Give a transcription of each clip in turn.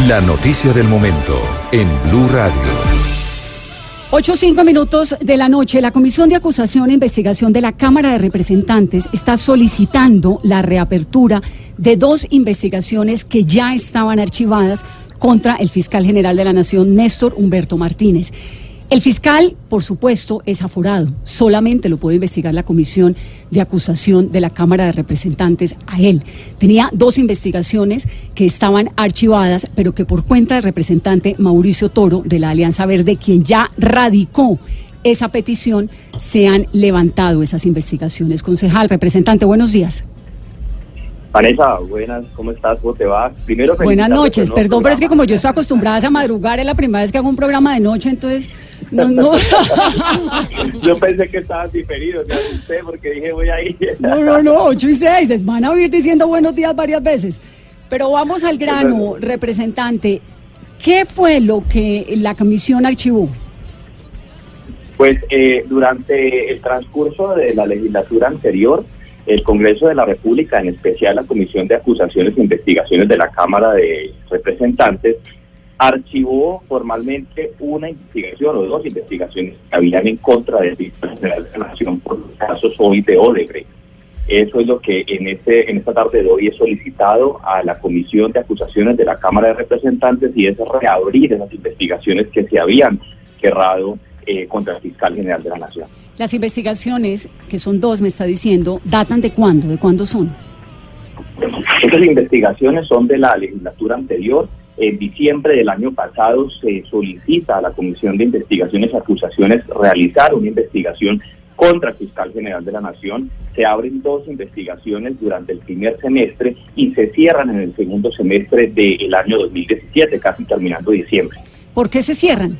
La noticia del momento en Blue Radio. Ocho cinco minutos de la noche, la Comisión de Acusación e Investigación de la Cámara de Representantes está solicitando la reapertura de dos investigaciones que ya estaban archivadas contra el fiscal general de la Nación, Néstor Humberto Martínez. El fiscal, por supuesto, es aforado. Solamente lo puede investigar la Comisión de Acusación de la Cámara de Representantes a él. Tenía dos investigaciones que estaban archivadas, pero que por cuenta del representante Mauricio Toro de la Alianza Verde, quien ya radicó esa petición, se han levantado esas investigaciones. Concejal, representante, buenos días. Vanessa, buenas, ¿cómo estás? ¿Cómo te va? Primero, Buenas noches, perdón, pero es que como yo estoy acostumbrada a madrugar, es la primera vez que hago un programa de noche, entonces no, no, Yo pensé que estabas diferido, me asusté porque dije voy a ir. no, no, no, 8 y 6, van a oír diciendo buenos días varias veces. Pero vamos al grano, representante. ¿Qué fue lo que la comisión archivó? Pues eh, durante el transcurso de la legislatura anterior, el Congreso de la República, en especial la Comisión de Acusaciones e Investigaciones de la Cámara de Representantes, archivó formalmente una investigación o dos investigaciones que habían en contra del fiscal general de la Nación por los casos hoy de Odebrecht. Eso es lo que en, este, en esta tarde de hoy he solicitado a la Comisión de Acusaciones de la Cámara de Representantes y es reabrir esas investigaciones que se habían cerrado eh, contra el fiscal general de la Nación. Las investigaciones, que son dos, me está diciendo, ¿datan de cuándo? ¿De cuándo son? Estas investigaciones son de la legislatura anterior. En diciembre del año pasado se solicita a la Comisión de Investigaciones y Acusaciones realizar una investigación contra el fiscal general de la Nación. Se abren dos investigaciones durante el primer semestre y se cierran en el segundo semestre del año 2017, casi terminando diciembre. ¿Por qué se cierran?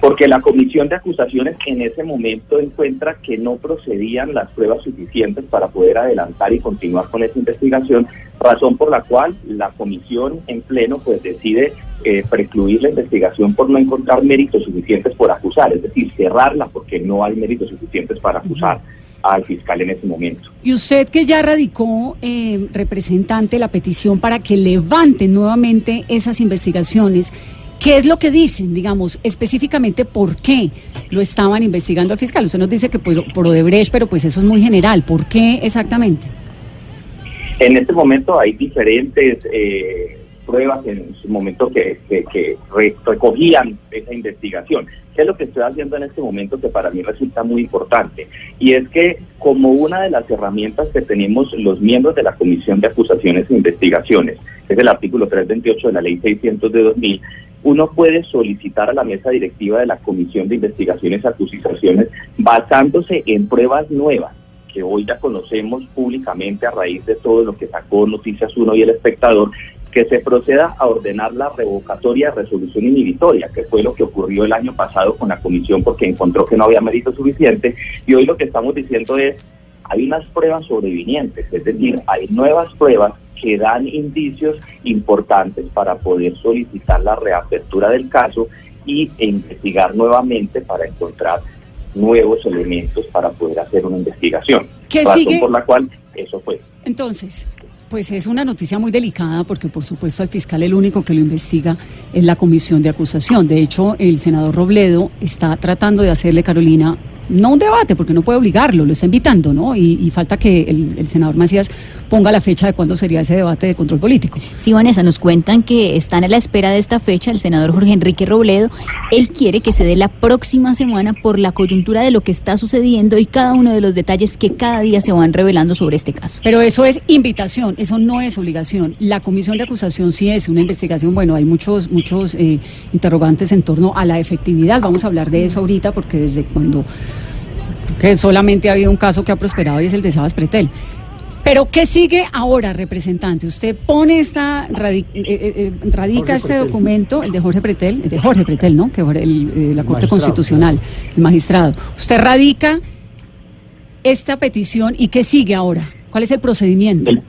Porque la comisión de acusaciones en ese momento encuentra que no procedían las pruebas suficientes para poder adelantar y continuar con esa investigación, razón por la cual la comisión en pleno pues decide eh, precluir la investigación por no encontrar méritos suficientes por acusar, es decir, cerrarla porque no hay méritos suficientes para acusar al fiscal en ese momento. Y usted que ya radicó, eh, representante, la petición para que levanten nuevamente esas investigaciones, ¿qué es lo que dicen, digamos, específicamente por qué lo estaban investigando al fiscal? Usted nos dice que por, por Odebrecht, pero pues eso es muy general. ¿Por qué exactamente? En este momento hay diferentes eh, pruebas en su momento que, que- que re- recogían esa investigación. ¿Qué es lo que estoy haciendo en este momento que para mí resulta muy importante? Y es que como una de las herramientas que tenemos los miembros de la Comisión de Acusaciones e Investigaciones, es el artículo 328 de la Ley 600 de 2000, uno puede solicitar a la mesa directiva de la Comisión de Investigaciones Acusaciones basándose en pruebas nuevas que hoy ya conocemos públicamente a raíz de todo lo que sacó Noticias 1 y El Espectador, que se proceda a ordenar la revocatoria de resolución inhibitoria, que fue lo que ocurrió el año pasado con la comisión porque encontró que no había mérito suficiente. Y hoy lo que estamos diciendo es, hay unas pruebas sobrevinientes, es decir, hay nuevas pruebas que dan indicios importantes para poder solicitar la reapertura del caso y e investigar nuevamente para encontrar nuevos elementos para poder hacer una investigación. ¿Qué Razón sigue? por la cual eso fue. Entonces, pues es una noticia muy delicada porque por supuesto al fiscal el único que lo investiga es la comisión de acusación. De hecho, el senador Robledo está tratando de hacerle, Carolina, no un debate, porque no puede obligarlo, lo está invitando, ¿no? Y, y falta que el, el senador Macías ponga la fecha de cuándo sería ese debate de control político. Sí, Vanessa, nos cuentan que están a la espera de esta fecha el senador Jorge Enrique Robledo. Él quiere que se dé la próxima semana por la coyuntura de lo que está sucediendo y cada uno de los detalles que cada día se van revelando sobre este caso. Pero eso es invitación, eso no es obligación. La comisión de acusación sí es una investigación. Bueno, hay muchos, muchos eh, interrogantes en torno a la efectividad. Vamos a hablar de eso ahorita porque desde cuando que solamente ha habido un caso que ha prosperado y es el de Sabas Pretel. Pero ¿qué sigue ahora, representante? Usted pone esta, radi- eh, eh, eh, radica este documento, el de Jorge Pretel, el de Jorge Pretel, ¿no? Que fue el, eh, la Corte Constitucional, el magistrado. Usted radica esta petición y ¿qué sigue ahora? ¿Cuál es el procedimiento? El,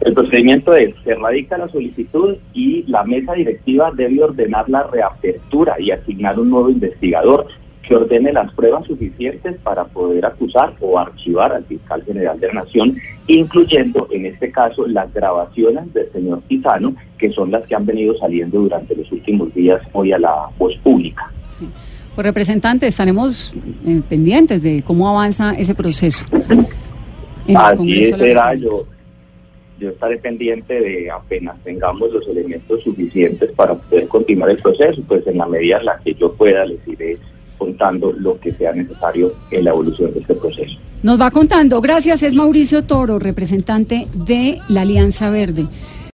el procedimiento es, se radica la solicitud y la mesa directiva debe ordenar la reapertura y asignar un nuevo investigador que ordene las pruebas suficientes para poder acusar o archivar al fiscal general de la Nación, incluyendo en este caso las grabaciones del señor Tizano, que son las que han venido saliendo durante los últimos días hoy a la voz pública. Sí. Pues representante, estaremos eh, pendientes de cómo avanza ese proceso. Así será, yo, yo estaré pendiente de apenas tengamos los elementos suficientes para poder continuar el proceso, pues en la medida en la que yo pueda les iré contando lo que sea necesario en la evolución de este proceso. Nos va contando. Gracias, es Mauricio Toro, representante de la Alianza Verde.